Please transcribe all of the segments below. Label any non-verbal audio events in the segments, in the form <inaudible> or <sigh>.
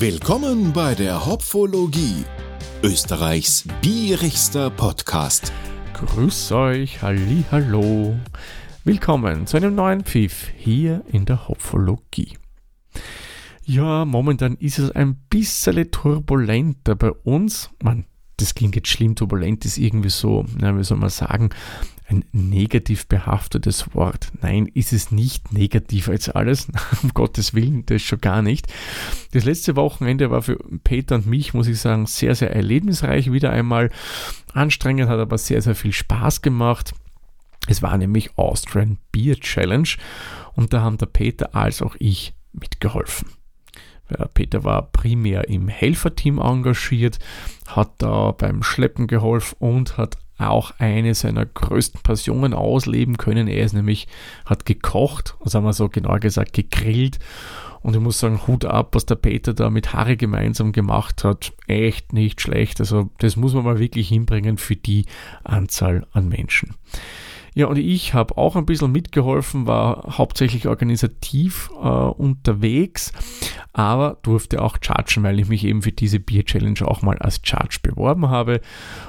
Willkommen bei der Hopfologie, Österreichs bierigster Podcast. Grüß euch, halli, hallo. Willkommen zu einem neuen Pfiff hier in der Hopfologie. Ja, momentan ist es ein bisschen turbulenter bei uns. Man, das klingt jetzt schlimm, turbulent ist irgendwie so, na, wie soll man sagen, ein negativ behaftetes Wort. Nein, ist es nicht negativ als alles, <laughs> um Gottes Willen, das schon gar nicht. Das letzte Wochenende war für Peter und mich, muss ich sagen, sehr, sehr erlebnisreich. Wieder einmal anstrengend, hat aber sehr, sehr viel Spaß gemacht. Es war nämlich Austrian Beer Challenge und da haben der Peter als auch ich mitgeholfen. Peter war primär im Helferteam engagiert, hat da beim Schleppen geholfen und hat auch eine seiner größten Passionen ausleben können. Er ist nämlich, hat gekocht, sagen wir so genauer gesagt, gegrillt. Und ich muss sagen, Hut ab, was der Peter da mit Harry gemeinsam gemacht hat. Echt nicht schlecht. Also, das muss man mal wirklich hinbringen für die Anzahl an Menschen. Ja, und ich habe auch ein bisschen mitgeholfen, war hauptsächlich organisativ äh, unterwegs, aber durfte auch chargen, weil ich mich eben für diese Bier Challenge auch mal als Charge beworben habe.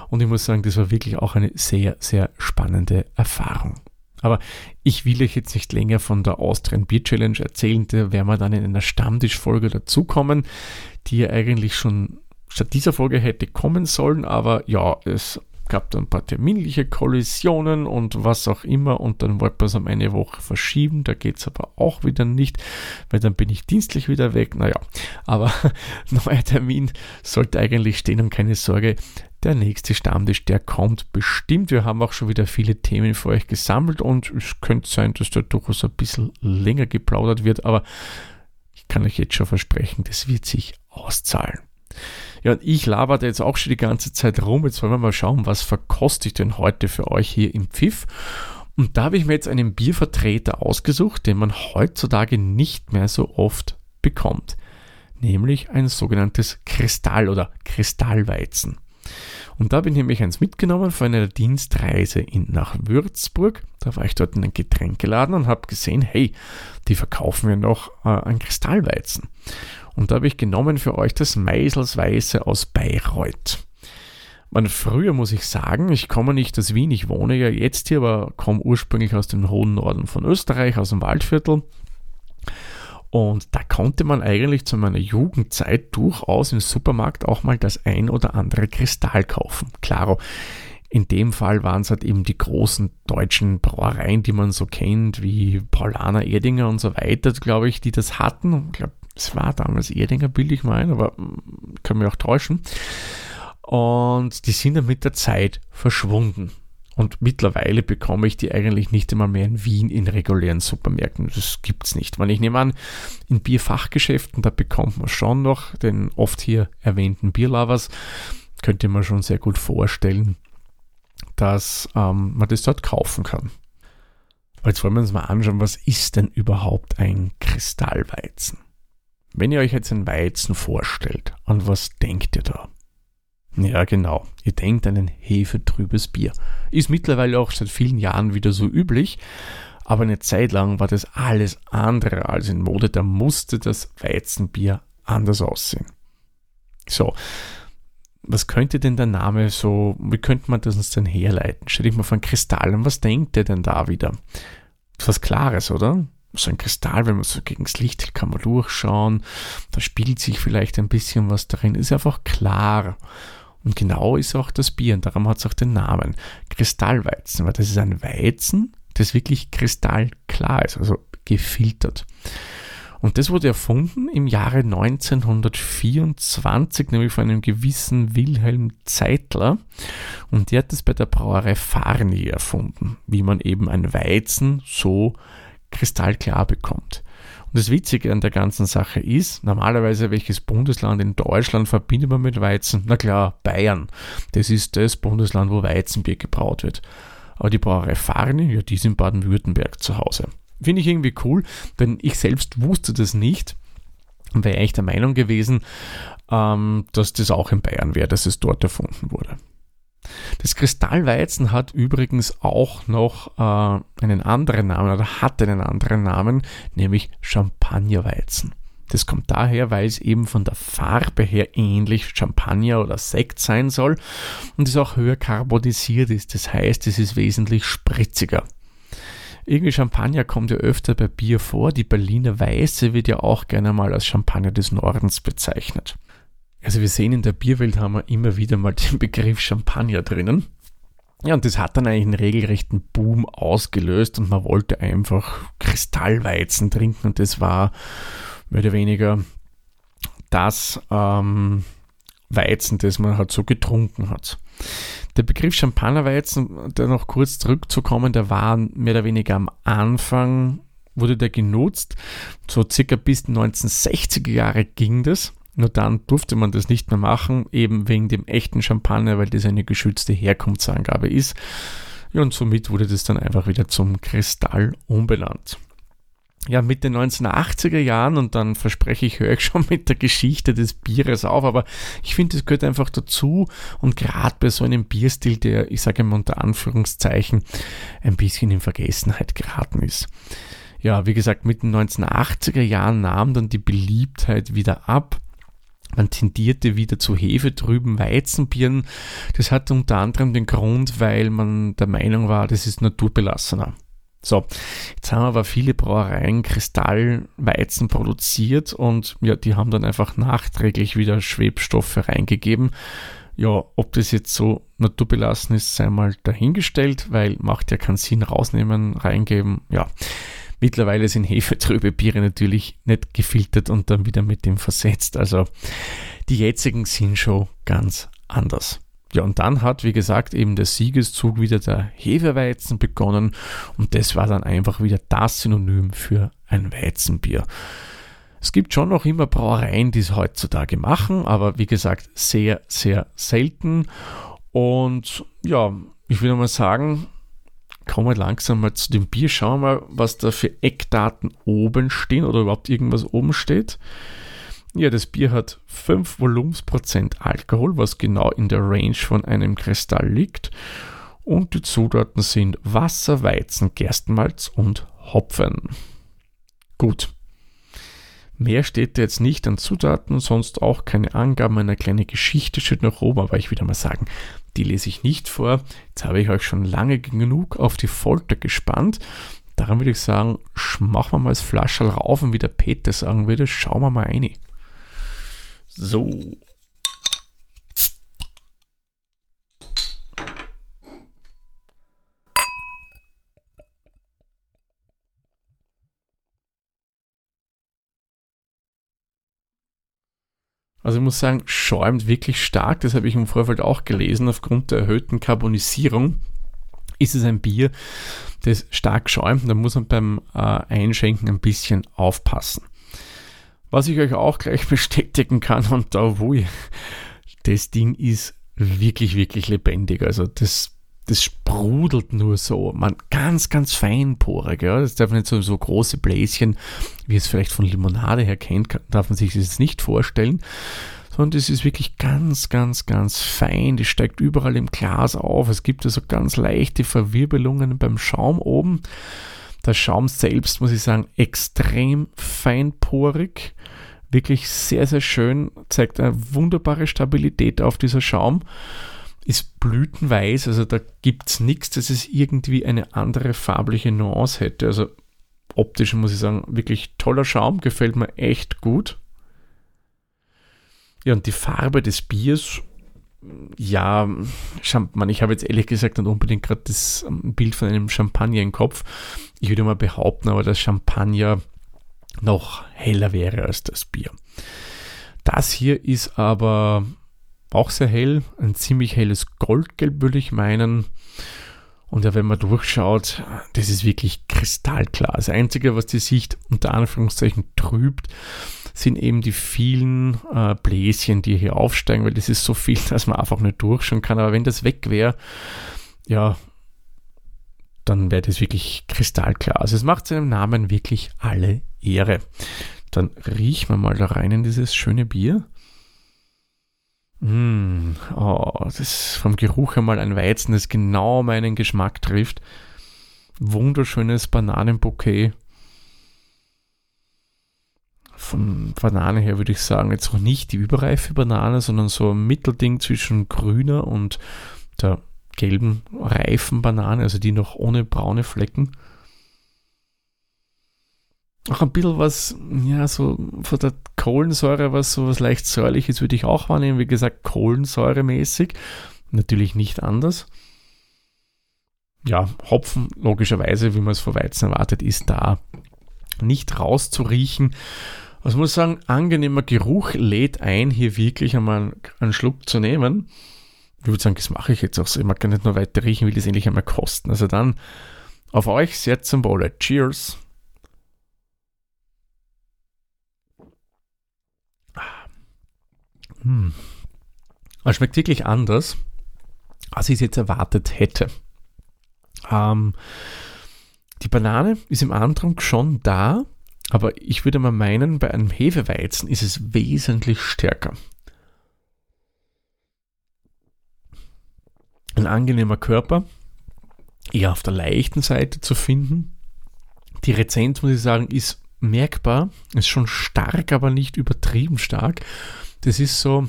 Und ich muss sagen, das war wirklich auch eine sehr, sehr spannende Erfahrung. Aber ich will euch jetzt nicht länger von der Austrian Beer Challenge erzählen, da werden wir dann in einer Stammtischfolge dazukommen, die ja eigentlich schon statt dieser Folge hätte kommen sollen, aber ja, es gab dann ein paar terminliche Kollisionen und was auch immer und dann wollte man es um eine Woche verschieben. Da geht es aber auch wieder nicht, weil dann bin ich dienstlich wieder weg. Naja, aber <laughs> neuer Termin sollte eigentlich stehen und keine Sorge, der nächste Stammtisch, der kommt bestimmt. Wir haben auch schon wieder viele Themen für euch gesammelt und es könnte sein, dass da durchaus ein bisschen länger geplaudert wird, aber ich kann euch jetzt schon versprechen, das wird sich auszahlen. Ja, und ich laberte jetzt auch schon die ganze Zeit rum. Jetzt wollen wir mal schauen, was verkoste ich denn heute für euch hier im Pfiff. Und da habe ich mir jetzt einen Biervertreter ausgesucht, den man heutzutage nicht mehr so oft bekommt. Nämlich ein sogenanntes Kristall oder Kristallweizen. Und da habe ich nämlich eins mitgenommen von einer Dienstreise in, nach Würzburg. Da war ich dort in einem Getränkeladen und habe gesehen, hey, die verkaufen mir noch äh, ein Kristallweizen. Und da habe ich genommen für euch das Meiselsweiße aus Bayreuth. Man, früher muss ich sagen, ich komme nicht aus Wien, ich wohne ja jetzt hier, aber komme ursprünglich aus dem hohen Norden von Österreich, aus dem Waldviertel. Und da konnte man eigentlich zu meiner Jugendzeit durchaus im Supermarkt auch mal das ein oder andere Kristall kaufen. Klaro, in dem Fall waren es halt eben die großen deutschen Brauereien, die man so kennt, wie Paulaner, Erdinger und so weiter, glaube ich, die das hatten. Ich glaube, es war damals Erdinger, bilde ich mal ein, aber mm, können wir auch täuschen. Und die sind dann mit der Zeit verschwunden. Und mittlerweile bekomme ich die eigentlich nicht einmal mehr in Wien in regulären Supermärkten. Das gibt es nicht. Weil ich nehme an, in Bierfachgeschäften, da bekommt man schon noch den oft hier erwähnten Bierlovers. Könnte man schon sehr gut vorstellen, dass ähm, man das dort kaufen kann. Aber jetzt wollen wir uns mal anschauen, was ist denn überhaupt ein Kristallweizen? Wenn ihr euch jetzt einen Weizen vorstellt, an was denkt ihr da? Ja, genau. Ihr denkt an ein hefetrübes Bier. Ist mittlerweile auch seit vielen Jahren wieder so üblich, aber eine Zeit lang war das alles andere als in Mode. Da musste das Weizenbier anders aussehen. So, was könnte denn der Name so, wie könnte man das uns denn herleiten? Stell dich mal von Kristallen, was denkt ihr denn da wieder? Was Klares, oder? So ein Kristall, wenn man so gegen das Licht kann man durchschauen, da spielt sich vielleicht ein bisschen was darin, ist einfach klar. Und genau ist auch das Bier und darum hat es auch den Namen Kristallweizen, weil das ist ein Weizen, das wirklich kristallklar ist, also gefiltert. Und das wurde erfunden im Jahre 1924, nämlich von einem gewissen Wilhelm Zeitler. Und der hat es bei der Brauerei Farni erfunden, wie man eben ein Weizen so kristallklar bekommt. Und das Witzige an der ganzen Sache ist, normalerweise welches Bundesland in Deutschland verbindet man mit Weizen? Na klar, Bayern. Das ist das Bundesland, wo Weizenbier gebraut wird. Aber die Brauerei Farni, ja, die ist in Baden-Württemberg zu Hause. Finde ich irgendwie cool, denn ich selbst wusste das nicht und wäre echt der Meinung gewesen, ähm, dass das auch in Bayern wäre, dass es dort erfunden wurde. Das Kristallweizen hat übrigens auch noch äh, einen anderen Namen oder hat einen anderen Namen, nämlich Champagnerweizen. Das kommt daher, weil es eben von der Farbe her ähnlich Champagner oder Sekt sein soll und es auch höher carbonisiert ist. Das heißt, es ist wesentlich spritziger. Irgendwie Champagner kommt ja öfter bei Bier vor. Die Berliner Weiße wird ja auch gerne mal als Champagner des Nordens bezeichnet. Also wir sehen in der Bierwelt haben wir immer wieder mal den Begriff Champagner drinnen. Ja, und das hat dann eigentlich einen regelrechten Boom ausgelöst und man wollte einfach Kristallweizen trinken und das war mehr oder weniger das ähm, Weizen, das man halt so getrunken hat. Der Begriff Champagnerweizen, da noch kurz zurückzukommen, der war mehr oder weniger am Anfang, wurde der genutzt. So circa bis 1960er Jahre ging das. Nur dann durfte man das nicht mehr machen, eben wegen dem echten Champagner, weil das eine geschützte Herkunftsangabe ist. Ja, und somit wurde das dann einfach wieder zum Kristall umbenannt ja, mit den 1980er Jahren und dann verspreche ich, höre ich schon mit der Geschichte des Bieres auf, aber ich finde, es gehört einfach dazu und gerade bei so einem Bierstil, der, ich sage mal unter Anführungszeichen, ein bisschen in Vergessenheit geraten ist. Ja, wie gesagt, mit den 1980er Jahren nahm dann die Beliebtheit wieder ab. Man tendierte wieder zu hefetrüben Weizenbieren. Das hatte unter anderem den Grund, weil man der Meinung war, das ist naturbelassener. So, jetzt haben aber viele Brauereien Kristallweizen produziert und ja, die haben dann einfach nachträglich wieder Schwebstoffe reingegeben. Ja, ob das jetzt so naturbelassen ist, sei mal dahingestellt, weil macht ja keinen Sinn rausnehmen, reingeben. Ja, mittlerweile sind hefetrübe Biere natürlich nicht gefiltert und dann wieder mit dem versetzt. Also die jetzigen sind schon ganz anders. Ja, und dann hat, wie gesagt, eben der Siegeszug wieder der Hefeweizen begonnen und das war dann einfach wieder das Synonym für ein Weizenbier. Es gibt schon noch immer Brauereien, die es heutzutage machen, aber wie gesagt, sehr, sehr selten. Und ja, ich würde mal sagen, kommen wir langsam mal zu dem Bier. Schauen wir mal, was da für Eckdaten oben stehen oder überhaupt irgendwas oben steht. Ja, das Bier hat 5 Volumensprozent Alkohol, was genau in der Range von einem Kristall liegt. Und die Zutaten sind Wasser, Weizen, Gerstenmalz und Hopfen. Gut. Mehr steht jetzt nicht an Zutaten, sonst auch keine Angaben. Eine kleine Geschichte steht noch oben, aber ich würde mal sagen, die lese ich nicht vor. Jetzt habe ich euch schon lange genug auf die Folter gespannt. Daran würde ich sagen, machen wir mal das Flascherl rauf und wie der Peter sagen würde, schauen wir mal rein. So. Also ich muss sagen, schäumt wirklich stark. Das habe ich im Vorfeld auch gelesen. Aufgrund der erhöhten Carbonisierung ist es ein Bier, das stark schäumt. Da muss man beim äh, Einschenken ein bisschen aufpassen. Was ich euch auch gleich <laughs> bestätigen kann und da wo das Ding ist wirklich, wirklich lebendig. Also das, das sprudelt nur so. Man, ganz, ganz feinporig. Ja. Das darf nicht so, so große Bläschen, wie es vielleicht von Limonade her kennt, darf man sich das jetzt nicht vorstellen. Sondern das ist wirklich ganz, ganz, ganz fein. Das steigt überall im Glas auf. Es gibt also ganz leichte Verwirbelungen beim Schaum oben. Der Schaum selbst, muss ich sagen, extrem feinporig. Wirklich sehr, sehr schön. Zeigt eine wunderbare Stabilität auf dieser Schaum. Ist blütenweiß, also da gibt es nichts, dass es irgendwie eine andere farbliche Nuance hätte. Also optisch muss ich sagen, wirklich toller Schaum, gefällt mir echt gut. Ja, und die Farbe des Biers ja, Champagner. Ich habe jetzt ehrlich gesagt nicht unbedingt gerade das ähm, Bild von einem Champagner im Kopf. Ich würde mal behaupten, aber dass Champagner noch heller wäre als das Bier. Das hier ist aber auch sehr hell, ein ziemlich helles Goldgelb würde ich meinen. Und ja, wenn man durchschaut, das ist wirklich kristallklar. Das Einzige, was die Sicht unter Anführungszeichen trübt, sind eben die vielen äh, Bläschen, die hier aufsteigen, weil das ist so viel, <laughs> dass man einfach nicht durchschauen kann. Aber wenn das weg wäre, ja, dann wäre das wirklich kristallklar. Also es macht seinem Namen wirklich alle Ehre. Dann riechen wir mal da rein in dieses schöne Bier. Mm, oh, das ist vom Geruch einmal ein Weizen, das genau meinen Geschmack trifft. Wunderschönes Bananenbouquet von Banane her würde ich sagen, jetzt noch nicht die überreife Banane, sondern so ein Mittelding zwischen grüner und der gelben, reifen Banane, also die noch ohne braune Flecken. Auch ein bisschen was, ja, so von der Kohlensäure, was so was leicht säuerliches würde ich auch wahrnehmen. Wie gesagt, Kohlensäuremäßig. Natürlich nicht anders. Ja, Hopfen, logischerweise, wie man es vor Weizen erwartet, ist da nicht rauszuriechen. Also muss sagen, angenehmer Geruch lädt ein, hier wirklich einmal einen Schluck zu nehmen. Ich würde sagen, das mache ich jetzt auch so. Ich mag gar nicht nur weiter riechen, will das endlich einmal kosten. Also dann auf euch sehr zum Wohle. Cheers! Hm. Es schmeckt wirklich anders, als ich es jetzt erwartet hätte. Ähm, die Banane ist im Andrang schon da, aber ich würde mal meinen, bei einem Hefeweizen ist es wesentlich stärker. Ein angenehmer Körper, eher auf der leichten Seite zu finden. Die Rezenz, muss ich sagen, ist merkbar, ist schon stark, aber nicht übertrieben stark. Das ist so,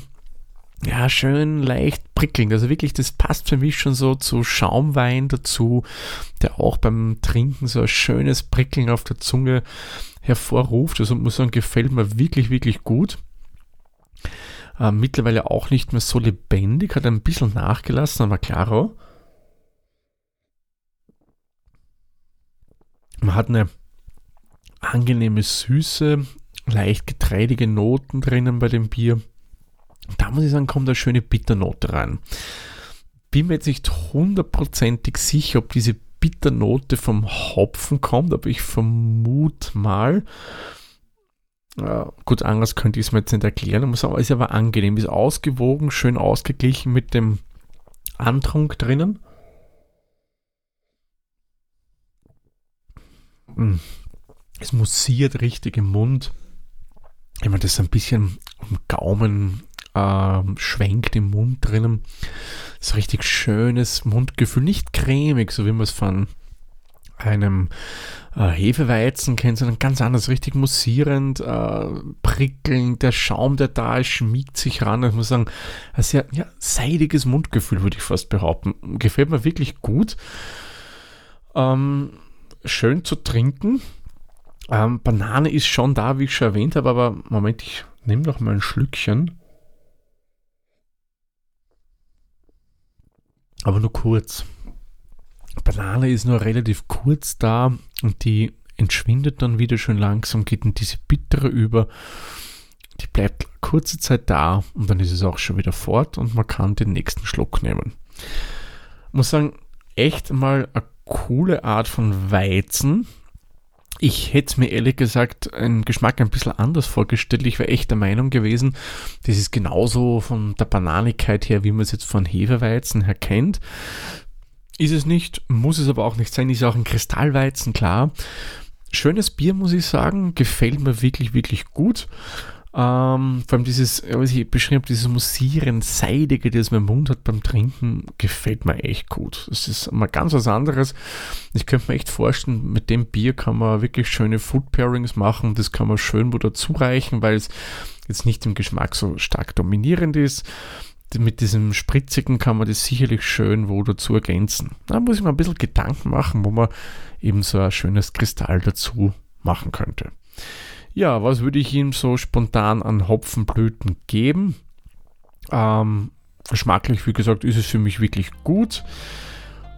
ja, schön leicht prickelnd. Also wirklich, das passt für mich schon so zu Schaumwein dazu, der auch beim Trinken so ein schönes Prickeln auf der Zunge hervorruft. Also muss sagen, gefällt mir wirklich, wirklich gut. Äh, mittlerweile auch nicht mehr so lebendig, hat ein bisschen nachgelassen, aber klaro. Man hat eine angenehme Süße, leicht getreidige Noten drinnen bei dem Bier. Da muss ich sagen, kommt eine schöne Bitternote rein. Bin mir jetzt nicht hundertprozentig sicher, ob diese Bitternote vom Hopfen kommt, aber ich vermute mal. Äh, gut, anders könnte ich es mir jetzt nicht erklären. Muss aber, ist aber angenehm, ist ausgewogen, schön ausgeglichen mit dem Antrunk drinnen. Mm. Es mussiert richtig im Mund. Wenn man das ein bisschen am Gaumen äh, schwenkt im Mund drinnen. So richtig schönes Mundgefühl, nicht cremig, so wie man es von einem äh, Hefeweizen kennt, sondern ganz anders, richtig mussierend, äh, prickelnd, der Schaum, der da ist, schmiegt sich ran. Ich muss sagen, ein sehr ja, seidiges Mundgefühl, würde ich fast behaupten. Gefällt mir wirklich gut. Ähm, schön zu trinken. Ähm, Banane ist schon da, wie ich schon erwähnt habe, aber Moment, ich nehme noch mal ein Schlückchen. Aber nur kurz. Banane ist nur relativ kurz da und die entschwindet dann wieder schön langsam, geht in diese bittere über. Die bleibt kurze Zeit da und dann ist es auch schon wieder fort und man kann den nächsten Schluck nehmen. Ich muss sagen, echt mal eine coole Art von Weizen. Ich hätte mir ehrlich gesagt einen Geschmack ein bisschen anders vorgestellt. Ich wäre echt der Meinung gewesen, das ist genauso von der Bananigkeit her, wie man es jetzt von Hefeweizen her kennt. Ist es nicht, muss es aber auch nicht sein, ist auch ein Kristallweizen, klar. Schönes Bier, muss ich sagen, gefällt mir wirklich, wirklich gut. Ähm, vor allem dieses, was ich beschrieben habe, dieses Musieren, Seidige, das mein Mund hat beim Trinken, gefällt mir echt gut. Das ist mal ganz was anderes. Ich könnte mir echt vorstellen, mit dem Bier kann man wirklich schöne Food Pairings machen. Das kann man schön wo dazu reichen, weil es jetzt nicht im Geschmack so stark dominierend ist. Mit diesem Spritzigen kann man das sicherlich schön wo dazu ergänzen. Da muss ich mir ein bisschen Gedanken machen, wo man eben so ein schönes Kristall dazu machen könnte. Ja, was würde ich ihm so spontan an Hopfenblüten geben? Ähm, geschmacklich, wie gesagt, ist es für mich wirklich gut.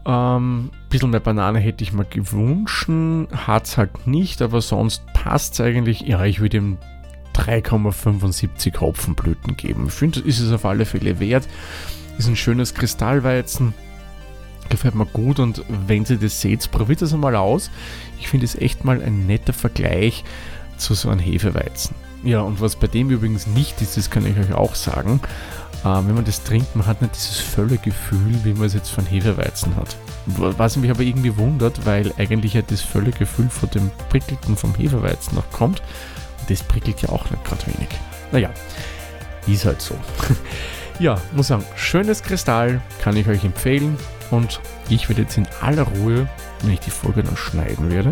Ähm, bisschen mehr Banane hätte ich mir gewünscht, hat es halt nicht, aber sonst passt es eigentlich. Ja, ich würde ihm 3,75 Hopfenblüten geben. Ich finde, ist es auf alle Fälle wert. Ist ein schönes Kristallweizen. Gefällt mir gut und wenn ihr das seht, probiert das einmal aus. Ich finde es echt mal ein netter Vergleich zu so einem Hefeweizen. Ja, und was bei dem übrigens nicht ist, das kann ich euch auch sagen, äh, wenn man das trinkt, man hat nicht dieses volle Gefühl, wie man es jetzt von Hefeweizen hat. Was mich aber irgendwie wundert, weil eigentlich ja das volle Gefühl von dem Prickelten vom Hefeweizen noch kommt. Und das prickelt ja auch nicht gerade wenig. Naja, ist halt so. <laughs> ja, muss sagen, schönes Kristall, kann ich euch empfehlen. Und ich werde jetzt in aller Ruhe, wenn ich die Folge dann schneiden werde,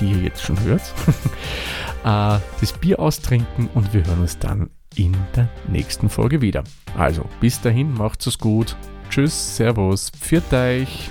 die ihr jetzt schon hört, <laughs> äh, das Bier austrinken und wir hören uns dann in der nächsten Folge wieder. Also bis dahin, macht's es gut. Tschüss, Servus, pfiat euch.